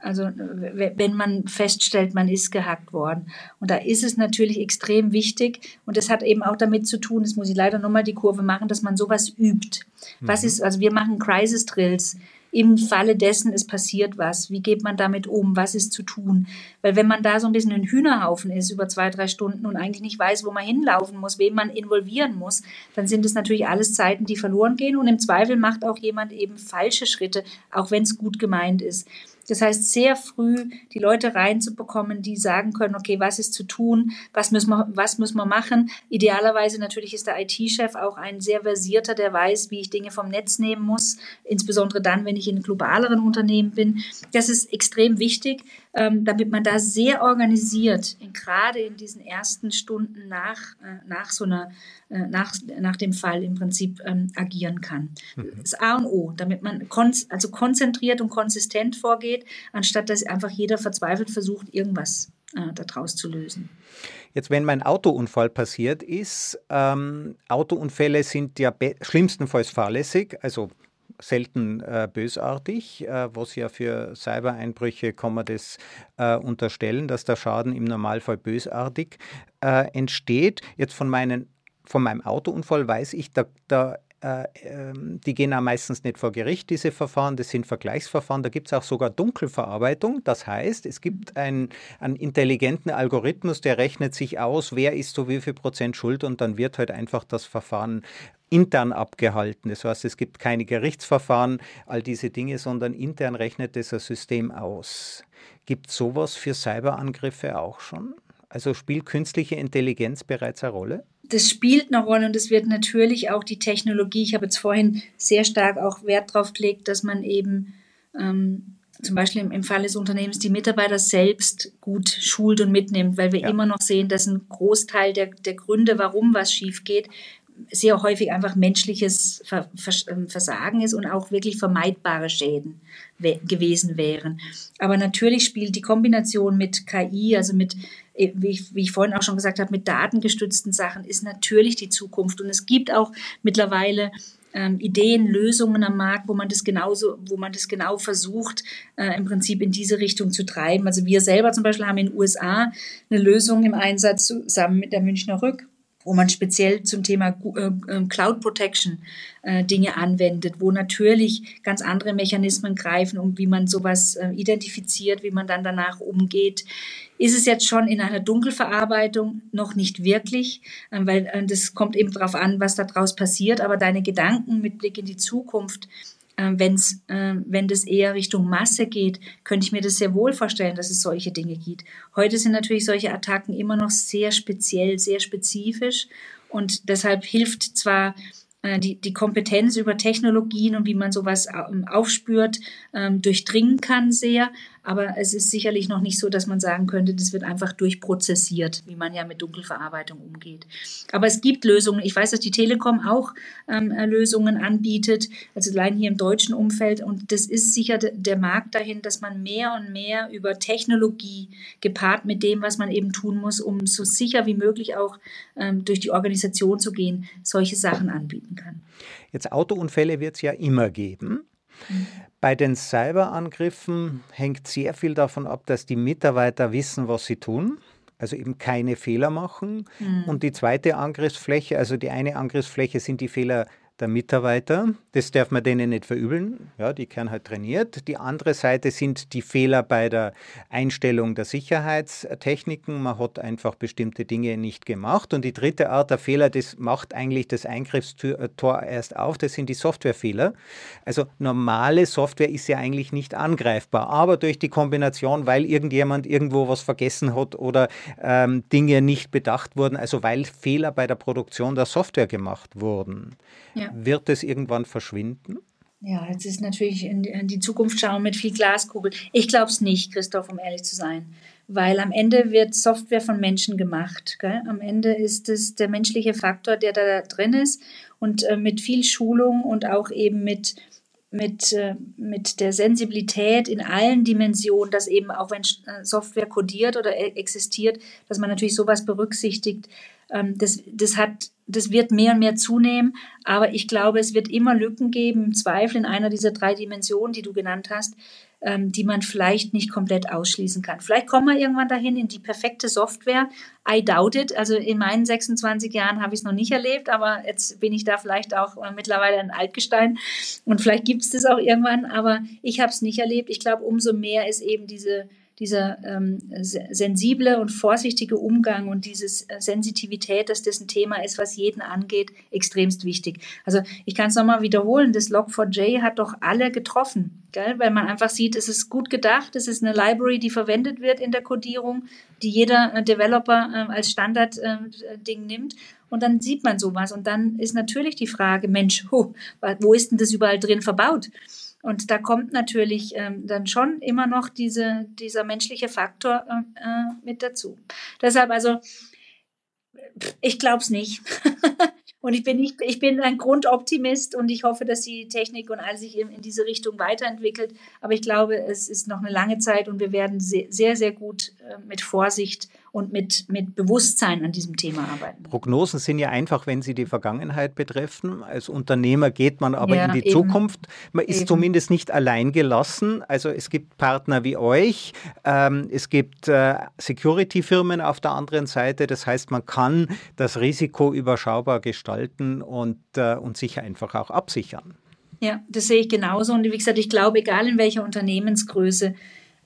also wenn man feststellt, man ist gehackt worden. Und da ist es natürlich extrem wichtig und das hat eben auch damit zu tun, das muss ich leider nochmal die Kurve machen, dass man sowas übt. Was mhm. ist, also wir machen Crisis Drills im Falle dessen, es passiert was. Wie geht man damit um? Was ist zu tun? Weil wenn man da so ein bisschen ein Hühnerhaufen ist über zwei, drei Stunden und eigentlich nicht weiß, wo man hinlaufen muss, wen man involvieren muss, dann sind es natürlich alles Zeiten, die verloren gehen. Und im Zweifel macht auch jemand eben falsche Schritte, auch wenn es gut gemeint ist. Das heißt, sehr früh die Leute reinzubekommen, die sagen können, okay, was ist zu tun, was müssen wir, was müssen wir machen. Idealerweise natürlich ist der IT-Chef auch ein sehr versierter, der weiß, wie ich Dinge vom Netz nehmen muss, insbesondere dann, wenn ich in globaleren Unternehmen bin. Das ist extrem wichtig, ähm, damit man da sehr organisiert, gerade in diesen ersten Stunden nach, äh, nach so einer, äh, nach, nach dem Fall im Prinzip ähm, agieren kann. Mhm. Das A und O, damit man kon also konzentriert und konsistent vorgeht, anstatt dass einfach jeder verzweifelt versucht, irgendwas äh, daraus zu lösen. Jetzt, wenn mein Autounfall passiert ist, ähm, Autounfälle sind ja schlimmstenfalls fahrlässig, also selten äh, bösartig. Äh, was ja für Cybereinbrüche kann man das äh, unterstellen, dass der Schaden im Normalfall bösartig äh, entsteht. Jetzt von, meinen, von meinem Autounfall weiß ich, da, da äh, ähm, die gehen auch meistens nicht vor Gericht, diese Verfahren, das sind Vergleichsverfahren, da gibt es auch sogar Dunkelverarbeitung. Das heißt, es gibt einen, einen intelligenten Algorithmus, der rechnet sich aus, wer ist so wie viel Prozent schuld und dann wird halt einfach das Verfahren intern abgehalten. Das heißt, es gibt keine Gerichtsverfahren, all diese Dinge, sondern intern rechnet das System aus. Gibt sowas für Cyberangriffe auch schon? Also spielt künstliche Intelligenz bereits eine Rolle? Das spielt eine Rolle und es wird natürlich auch die Technologie. Ich habe jetzt vorhin sehr stark auch Wert darauf gelegt, dass man eben ähm, zum Beispiel im, im Fall des Unternehmens die Mitarbeiter selbst gut schult und mitnimmt, weil wir ja. immer noch sehen, dass ein Großteil der, der Gründe, warum was schief geht, sehr häufig einfach menschliches ähm, Versagen ist und auch wirklich vermeidbare Schäden gewesen wären. Aber natürlich spielt die Kombination mit KI, also mit, äh, wie ich, wie ich vorhin auch schon gesagt habe, mit datengestützten Sachen, ist natürlich die Zukunft. Und es gibt auch mittlerweile ähm, Ideen, Lösungen am Markt, wo man das genauso, wo man das genau versucht, äh, im Prinzip in diese Richtung zu treiben. Also wir selber zum Beispiel haben in den USA eine Lösung im Einsatz zusammen mit der Münchner Rück wo man speziell zum Thema äh, ähm, Cloud Protection äh, Dinge anwendet, wo natürlich ganz andere Mechanismen greifen, um wie man sowas äh, identifiziert, wie man dann danach umgeht. Ist es jetzt schon in einer Dunkelverarbeitung noch nicht wirklich, weil das kommt eben darauf an, was daraus passiert, aber deine Gedanken mit Blick in die Zukunft äh, wenn's, äh, wenn das eher Richtung Masse geht, könnte ich mir das sehr wohl vorstellen, dass es solche Dinge gibt. Heute sind natürlich solche Attacken immer noch sehr speziell, sehr spezifisch und deshalb hilft zwar äh, die, die Kompetenz über Technologien und wie man sowas aufspürt, ähm, durchdringen kann sehr. Aber es ist sicherlich noch nicht so, dass man sagen könnte, das wird einfach durchprozessiert, wie man ja mit Dunkelverarbeitung umgeht. Aber es gibt Lösungen. Ich weiß, dass die Telekom auch ähm, äh, Lösungen anbietet, also allein hier im deutschen Umfeld. Und das ist sicher der Markt dahin, dass man mehr und mehr über Technologie gepaart mit dem, was man eben tun muss, um so sicher wie möglich auch ähm, durch die Organisation zu gehen, solche Sachen anbieten kann. Jetzt Autounfälle wird es ja immer geben. Bei den Cyberangriffen hängt sehr viel davon ab, dass die Mitarbeiter wissen, was sie tun also eben keine Fehler machen. Mhm. Und die zweite Angriffsfläche, also die eine Angriffsfläche sind die Fehler der Mitarbeiter. Das darf man denen nicht verübeln. Ja, die werden halt trainiert. Die andere Seite sind die Fehler bei der Einstellung der Sicherheitstechniken. Man hat einfach bestimmte Dinge nicht gemacht. Und die dritte Art der Fehler, das macht eigentlich das Eingriffstor erst auf, das sind die Softwarefehler. Also normale Software ist ja eigentlich nicht angreifbar, aber durch die Kombination, weil irgendjemand irgendwo was vergessen hat oder ähm, Dinge nicht bedacht wurden, also weil Fehler bei der Produktion der Software gemacht wurden. Ja. Wird es irgendwann verschwinden? Ja, jetzt ist natürlich in die Zukunft schauen mit viel Glaskugel. Ich glaube es nicht, Christoph, um ehrlich zu sein. Weil am Ende wird Software von Menschen gemacht. Gell? Am Ende ist es der menschliche Faktor, der da drin ist. Und äh, mit viel Schulung und auch eben mit, mit, äh, mit der Sensibilität in allen Dimensionen, dass eben auch wenn äh, Software kodiert oder e-, existiert, dass man natürlich sowas berücksichtigt. Ähm, das, das hat das wird mehr und mehr zunehmen, aber ich glaube, es wird immer Lücken geben, im Zweifel in einer dieser drei Dimensionen, die du genannt hast, ähm, die man vielleicht nicht komplett ausschließen kann. Vielleicht kommen wir irgendwann dahin in die perfekte Software. I doubt it. Also in meinen 26 Jahren habe ich es noch nicht erlebt, aber jetzt bin ich da vielleicht auch äh, mittlerweile ein Altgestein und vielleicht gibt es das auch irgendwann, aber ich habe es nicht erlebt. Ich glaube, umso mehr ist eben diese dieser ähm, sensible und vorsichtige Umgang und diese äh, Sensitivität, dass das ein Thema ist, was jeden angeht, extremst wichtig. Also ich kann es nochmal wiederholen, das Log4j hat doch alle getroffen, gell? weil man einfach sieht, es ist gut gedacht, es ist eine Library, die verwendet wird in der Codierung, die jeder äh, Developer äh, als Standardding nimmt. Und dann sieht man sowas. Und dann ist natürlich die Frage, Mensch, ho, wo ist denn das überall drin verbaut? Und da kommt natürlich ähm, dann schon immer noch diese, dieser menschliche Faktor äh, äh mit dazu. Deshalb also, ich glaube es nicht. und ich bin nicht, ich bin ein Grundoptimist und ich hoffe, dass die Technik und all sich in, in, diese Richtung weiterentwickelt. Aber ich glaube, es ist noch eine lange Zeit und wir werden sehr, sehr, sehr gut mit Vorsicht und mit, mit Bewusstsein an diesem Thema arbeiten. Prognosen sind ja einfach, wenn sie die Vergangenheit betreffen. Als Unternehmer geht man aber ja, in die eben. Zukunft. Man ist eben. zumindest nicht allein gelassen. Also es gibt Partner wie euch, ähm, es gibt äh, Security-Firmen auf der anderen Seite. Das heißt, man kann das Risiko überschaubar gestalten und, äh, und sich einfach auch absichern. Ja, das sehe ich genauso. Und wie gesagt, ich glaube, egal in welcher Unternehmensgröße,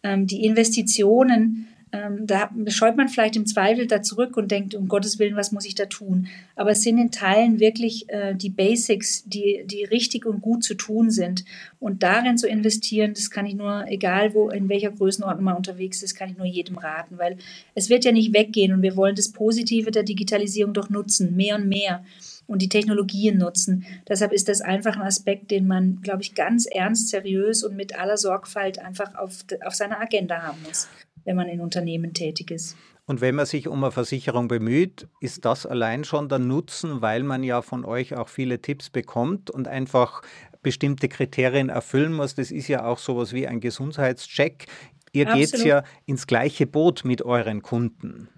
ähm, die Investitionen ähm, da scheut man vielleicht im Zweifel da zurück und denkt, um Gottes Willen, was muss ich da tun? Aber es sind in Teilen wirklich äh, die Basics, die, die richtig und gut zu tun sind. Und darin zu investieren, das kann ich nur, egal wo, in welcher Größenordnung man unterwegs ist, kann ich nur jedem raten, weil es wird ja nicht weggehen und wir wollen das Positive der Digitalisierung doch nutzen, mehr und mehr und die Technologien nutzen. Deshalb ist das einfach ein Aspekt, den man, glaube ich, ganz ernst, seriös und mit aller Sorgfalt einfach auf, auf seiner Agenda haben muss wenn man in Unternehmen tätig ist. Und wenn man sich um eine Versicherung bemüht, ist das allein schon der Nutzen, weil man ja von euch auch viele Tipps bekommt und einfach bestimmte Kriterien erfüllen muss. Das ist ja auch sowas wie ein Gesundheitscheck. Ihr geht ja ins gleiche Boot mit euren Kunden.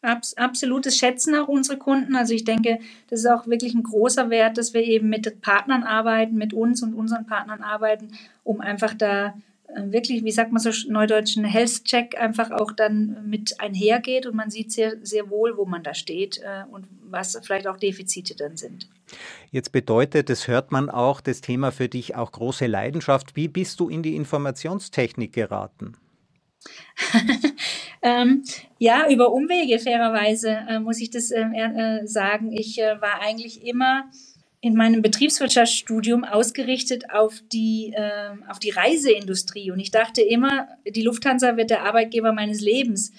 Abs absolutes Schätzen auch unsere Kunden. Also ich denke, das ist auch wirklich ein großer Wert, dass wir eben mit Partnern arbeiten, mit uns und unseren Partnern arbeiten, um einfach da wirklich, wie sagt man so neudeutsch, ein Health-Check einfach auch dann mit einhergeht und man sieht sehr, sehr wohl, wo man da steht äh, und was vielleicht auch Defizite dann sind. Jetzt bedeutet, das hört man auch, das Thema für dich auch große Leidenschaft. Wie bist du in die Informationstechnik geraten? ähm, ja, über Umwege, fairerweise äh, muss ich das ähm, äh, sagen. Ich äh, war eigentlich immer in meinem Betriebswirtschaftsstudium ausgerichtet auf die, äh, auf die Reiseindustrie. Und ich dachte immer, die Lufthansa wird der Arbeitgeber meines Lebens.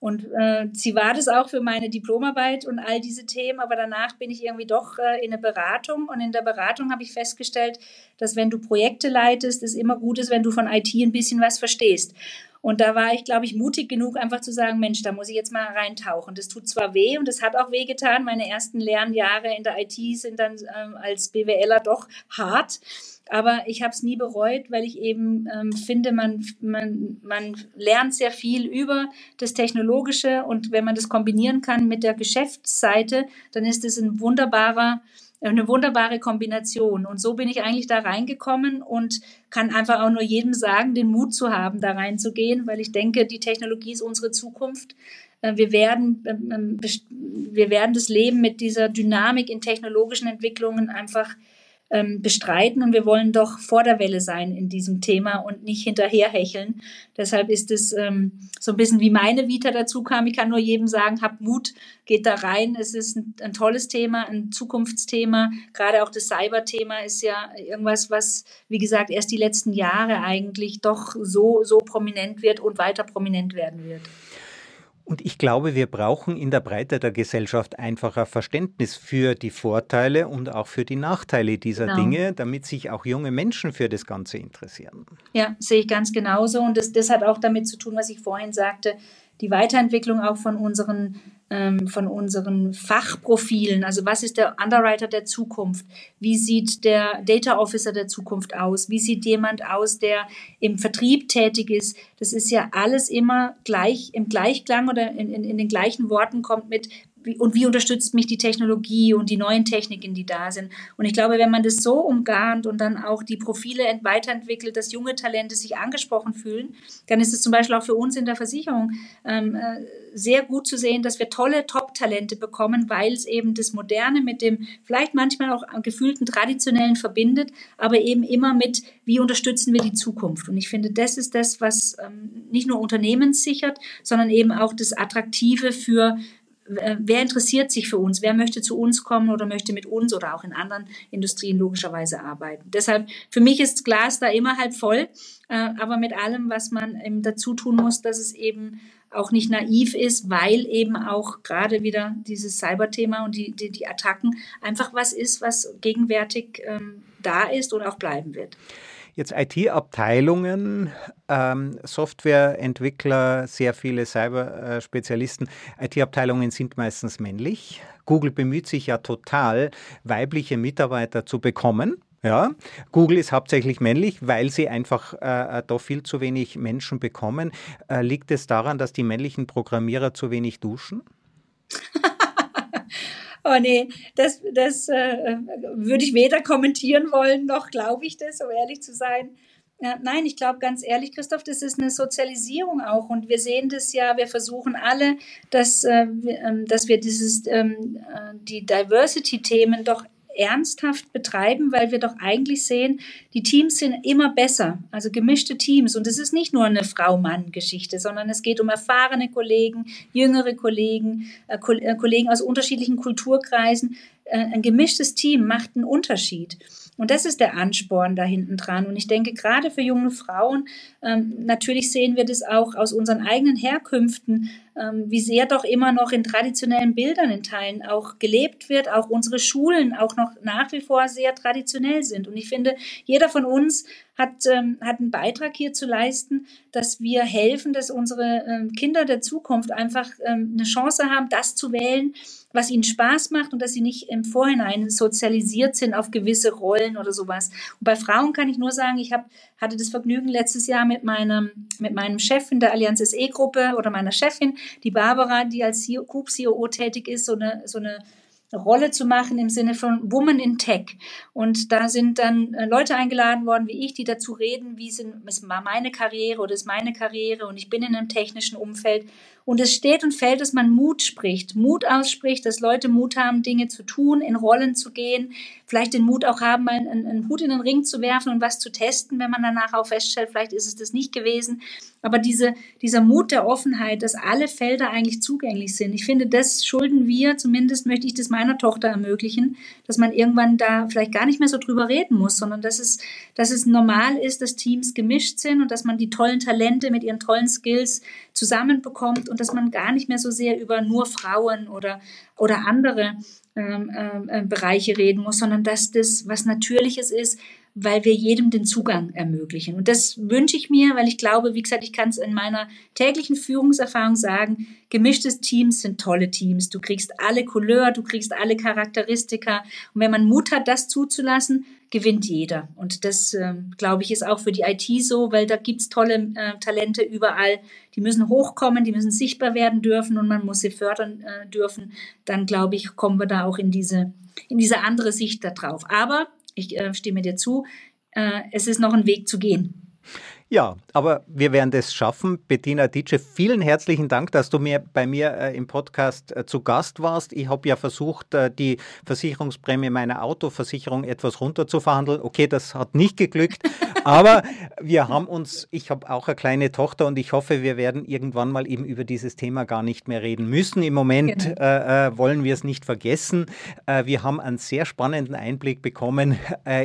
Und äh, sie war das auch für meine Diplomarbeit und all diese Themen, aber danach bin ich irgendwie doch äh, in eine Beratung und in der Beratung habe ich festgestellt, dass wenn du Projekte leitest, es immer gut ist, wenn du von IT ein bisschen was verstehst. Und da war ich, glaube ich, mutig genug, einfach zu sagen, Mensch, da muss ich jetzt mal reintauchen. Das tut zwar weh und es hat auch weh getan. Meine ersten Lernjahre in der IT sind dann ähm, als BWLer doch hart. Aber ich habe es nie bereut, weil ich eben ähm, finde, man, man, man lernt sehr viel über das Technologische und wenn man das kombinieren kann mit der Geschäftsseite, dann ist es ein wunderbarer eine wunderbare Kombination. Und so bin ich eigentlich da reingekommen und kann einfach auch nur jedem sagen, den Mut zu haben, da reinzugehen, weil ich denke, die Technologie ist unsere Zukunft. Äh, wir werden, ähm, ähm, wir werden das Leben mit dieser Dynamik in technologischen Entwicklungen einfach ähm, bestreiten und wir wollen doch vor der Welle sein in diesem Thema und nicht hinterherhecheln. Deshalb ist es ähm, so ein bisschen wie meine Vita dazu kam. Ich kann nur jedem sagen, habt Mut, geht da rein. Es ist ein, ein tolles Thema, ein Zukunftsthema. Gerade auch das Cyber-Thema ist ja irgendwas, was, wie gesagt, erst die letzten Jahre eigentlich doch so, so prominent wird und weiter prominent werden wird. Und ich glaube, wir brauchen in der Breite der Gesellschaft einfacher Verständnis für die Vorteile und auch für die Nachteile dieser genau. Dinge, damit sich auch junge Menschen für das Ganze interessieren. Ja, sehe ich ganz genauso. Und das, das hat auch damit zu tun, was ich vorhin sagte, die Weiterentwicklung auch von unseren ähm, von unseren Fachprofilen. Also was ist der Underwriter der Zukunft? Wie sieht der Data Officer der Zukunft aus? Wie sieht jemand aus, der im Vertrieb tätig ist? Das ist ja alles immer gleich im Gleichklang oder in, in, in den gleichen Worten kommt mit, und wie unterstützt mich die Technologie und die neuen Techniken, die da sind. Und ich glaube, wenn man das so umgarnt und dann auch die Profile weiterentwickelt, dass junge Talente sich angesprochen fühlen, dann ist es zum Beispiel auch für uns in der Versicherung ähm, äh, sehr gut zu sehen, dass wir tolle Top-Talente bekommen, weil es eben das Moderne mit dem vielleicht manchmal auch gefühlten Traditionellen verbindet, aber eben immer mit, wie unterstützen wir die Zukunft. Und ich finde, das ist das, was ähm, nicht nur Unternehmen sichert, sondern eben auch das Attraktive für wer interessiert sich für uns, wer möchte zu uns kommen oder möchte mit uns oder auch in anderen Industrien logischerweise arbeiten. Deshalb, für mich ist Glas da immer halb voll, äh, aber mit allem, was man dazu tun muss, dass es eben auch nicht naiv ist, weil eben auch gerade wieder dieses Cyberthema und die, die, die Attacken einfach was ist, was gegenwärtig ähm, da ist und auch bleiben wird. Jetzt IT-Abteilungen, ähm, Softwareentwickler, sehr viele Cyberspezialisten. IT-Abteilungen sind meistens männlich. Google bemüht sich ja total, weibliche Mitarbeiter zu bekommen. Ja, Google ist hauptsächlich männlich, weil sie einfach äh, da viel zu wenig Menschen bekommen. Äh, liegt es daran, dass die männlichen Programmierer zu wenig duschen? Oh nee, das, das äh, würde ich weder kommentieren wollen, noch glaube ich das, um ehrlich zu sein. Ja, nein, ich glaube ganz ehrlich, Christoph, das ist eine Sozialisierung auch. Und wir sehen das ja, wir versuchen alle, dass, äh, ähm, dass wir dieses, ähm, äh, die Diversity-Themen doch ernsthaft betreiben, weil wir doch eigentlich sehen, die Teams sind immer besser, also gemischte Teams. Und es ist nicht nur eine Frau-Mann-Geschichte, sondern es geht um erfahrene Kollegen, jüngere Kollegen, äh, äh Kollegen aus unterschiedlichen Kulturkreisen. Äh, ein gemischtes Team macht einen Unterschied. Und das ist der Ansporn da hinten dran. Und ich denke, gerade für junge Frauen, ähm, natürlich sehen wir das auch aus unseren eigenen Herkünften, wie sehr doch immer noch in traditionellen Bildern in Teilen auch gelebt wird, auch unsere Schulen auch noch nach wie vor sehr traditionell sind. Und ich finde, jeder von uns hat, ähm, hat einen Beitrag hier zu leisten, dass wir helfen, dass unsere ähm, Kinder der Zukunft einfach ähm, eine Chance haben, das zu wählen, was ihnen Spaß macht und dass sie nicht im Vorhinein sozialisiert sind auf gewisse Rollen oder sowas. Und bei Frauen kann ich nur sagen, ich hab, hatte das Vergnügen letztes Jahr mit meinem, mit meinem Chef in der Allianz SE-Gruppe oder meiner Chefin, die Barbara, die als Group CEO tätig ist, so eine, so eine Rolle zu machen im Sinne von Woman in Tech. Und da sind dann äh, Leute eingeladen worden wie ich, die dazu reden, wie sind, ist meine Karriere oder ist meine Karriere und ich bin in einem technischen Umfeld und es steht und fällt, dass man Mut spricht, Mut ausspricht, dass Leute Mut haben, Dinge zu tun, in Rollen zu gehen, vielleicht den Mut auch haben, einen, einen Hut in den Ring zu werfen und was zu testen, wenn man danach auch feststellt, vielleicht ist es das nicht gewesen. Aber diese, dieser Mut der Offenheit, dass alle Felder eigentlich zugänglich sind, ich finde, das schulden wir, zumindest möchte ich das meiner Tochter ermöglichen, dass man irgendwann da vielleicht gar nicht mehr so drüber reden muss, sondern dass es, dass es normal ist, dass Teams gemischt sind und dass man die tollen Talente mit ihren tollen Skills zusammenbekommt und dass man gar nicht mehr so sehr über nur Frauen oder, oder andere ähm, ähm, äh, Bereiche reden muss, sondern dass das was Natürliches ist, weil wir jedem den Zugang ermöglichen. Und das wünsche ich mir, weil ich glaube, wie gesagt, ich kann es in meiner täglichen Führungserfahrung sagen, gemischte Teams sind tolle Teams. Du kriegst alle Couleur, du kriegst alle Charakteristika. Und wenn man Mut hat, das zuzulassen, gewinnt jeder. Und das, äh, glaube ich, ist auch für die IT so, weil da gibt's tolle äh, Talente überall. Die müssen hochkommen, die müssen sichtbar werden dürfen und man muss sie fördern äh, dürfen. Dann, glaube ich, kommen wir da auch in diese, in diese andere Sicht darauf. Aber ich äh, stimme dir zu, äh, es ist noch ein Weg zu gehen. Ja, aber wir werden das schaffen. Bettina Ditsche, vielen herzlichen Dank, dass du mir bei mir äh, im Podcast äh, zu Gast warst. Ich habe ja versucht, äh, die Versicherungsprämie meiner Autoversicherung etwas runterzuverhandeln. Okay, das hat nicht geglückt, aber wir haben uns, ich habe auch eine kleine Tochter und ich hoffe, wir werden irgendwann mal eben über dieses Thema gar nicht mehr reden müssen. Im Moment genau. wollen wir es nicht vergessen. Wir haben einen sehr spannenden Einblick bekommen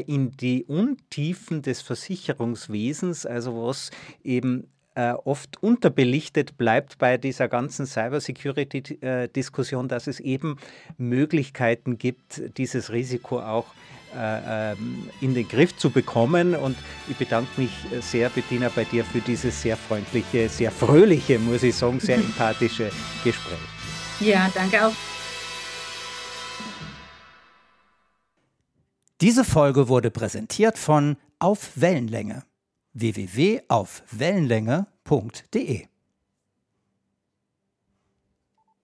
in die Untiefen des Versicherungswesens, also was eben äh, oft unterbelichtet bleibt bei dieser ganzen Cybersecurity-Diskussion, dass es eben Möglichkeiten gibt, dieses Risiko auch äh, ähm, in den Griff zu bekommen. Und ich bedanke mich sehr, Bettina, bei dir für dieses sehr freundliche, sehr fröhliche, muss ich sagen, sehr empathische Gespräch. Ja, danke auch. Diese Folge wurde präsentiert von Auf Wellenlänge www.aufwellenlänge.de